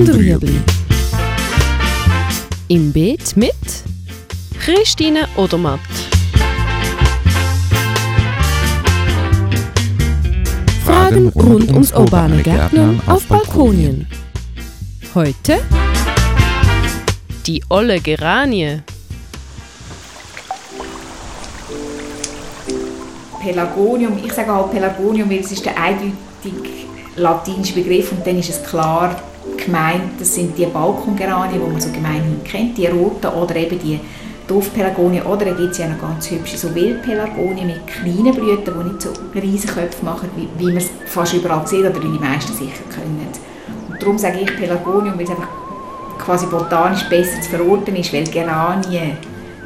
und Rüebli. Im Beet mit Christine Odermatt. Fragen rund ums urbane Gärtnern auf Balkonien. Heute die olle Geranie. Pelagonium, ich sage halt Pelagonium, weil es ist der eindeutig latinische Begriff und dann ist es klar gemeint, das sind die Balkongeranien, die man so gemeinhin kennt, die roten oder eben die Dorfpelagonien oder dann gibt es ja noch ganz hübsche so Wildpelagonien mit kleinen Blüten, die nicht so riesige Köpfe machen, wie, wie man es fast überall sieht oder wie die meisten sicher können. Und darum sage ich Pelagonium, weil es einfach quasi botanisch besser zu verorten ist, weil Geranien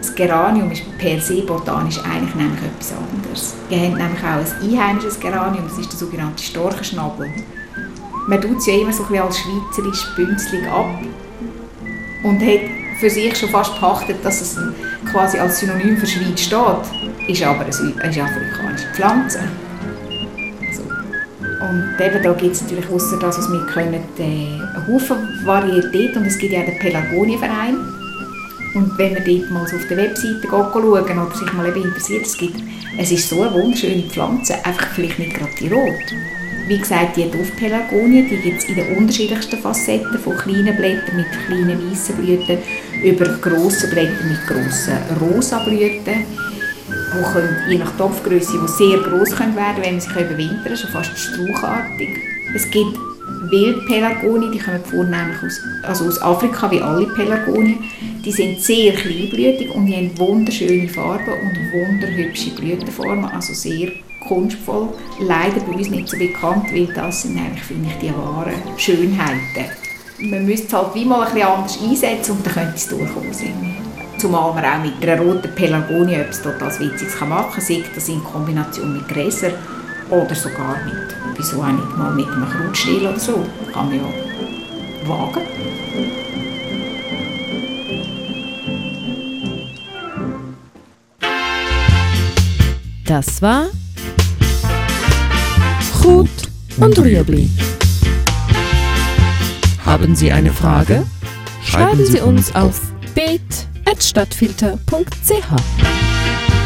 das Geranium ist per se botanisch eigentlich nämlich etwas anderes. Wir haben nämlich auch ein einheimisches Geranium, das ist der sogenannte Storchenschnabel. Man tut es ja immer so ein bisschen als schweizerisch bünzlig ab und hat für sich schon fast pachtet, dass es quasi als Synonym für Schweiz steht, ist aber eine, eine afrikanische Pflanze. So. Und eben da gibt es natürlich außer das, was wir können, äh, einen Haufen Varietät und es gibt ja auch den Pelagonienverein und wenn man dort mal auf der Webseite schauen oder sich mal eben interessiert, es, gibt, es ist so eine wunderschöne Pflanze, einfach vielleicht nicht gerade die rot. Wie gesagt, die Duftpelagonie, die gibt es in den unterschiedlichsten Facetten, von kleinen Blättern mit kleinen weißen Blüten über grosse Blätter mit grossen rosa Blüten, die können, je nach Topfgröße, die sehr können werden, wenn man sich überwintern, schon fast strauchartig. Es gibt Wildpelargonien, die kommen vornehmlich aus, also aus Afrika, wie alle Pelargonien. Die sind sehr kleinblütig und die haben wunderschöne Farben und wunderhübsche Blütenformen, also sehr kunstvoll. Leider bei uns nicht so bekannt, weil das sind eigentlich, finde ich, die wahren Schönheiten. Man müsste es halt wie mal ein bisschen anders einsetzen und dann könnte es durchkommen sein. Zumal man auch mit einer roten Pelargonie etwas total Witziges machen kann, sei das in Kombination mit Gräsern oder sogar mit, wieso auch nicht mal mit einem Krautstiel oder so. Kann man ja wagen. Das war Gut und Rüebli. Haben Sie eine Frage? Schreiben Sie uns auf bet.stadtfilter.ch.